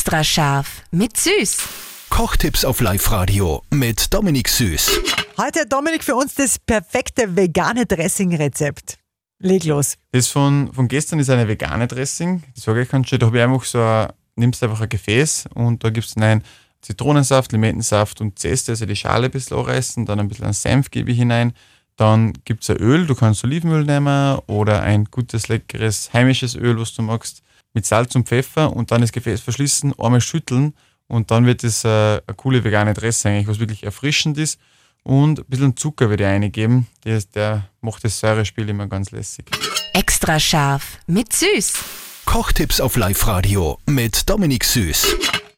Extra scharf mit Süß. Kochtipps auf Live-Radio mit Dominik Süß. Heute hat Dominik für uns das perfekte vegane Dressing-Rezept. Leg los. Das von, von gestern ist eine vegane Dressing. Das sage ich ganz schön. Da habe ich einfach so ein, nimmst einfach ein Gefäß und da gibst du rein Zitronensaft, Limettensaft und Zeste, also die Schale ein bisschen anreißen, dann ein bisschen Senf gebe ich hinein. Dann gibt es ein Öl, du kannst Olivenöl nehmen oder ein gutes, leckeres heimisches Öl, was du magst, mit Salz und Pfeffer und dann das Gefäß verschließen, einmal schütteln und dann wird es äh, eine coole vegane Dressing, eigentlich, was wirklich erfrischend ist. Und ein bisschen Zucker würde ich reingeben, der, der macht das Säurespiel immer ganz lässig. Extra scharf mit Süß. Kochtipps auf Live-Radio mit Dominik Süß.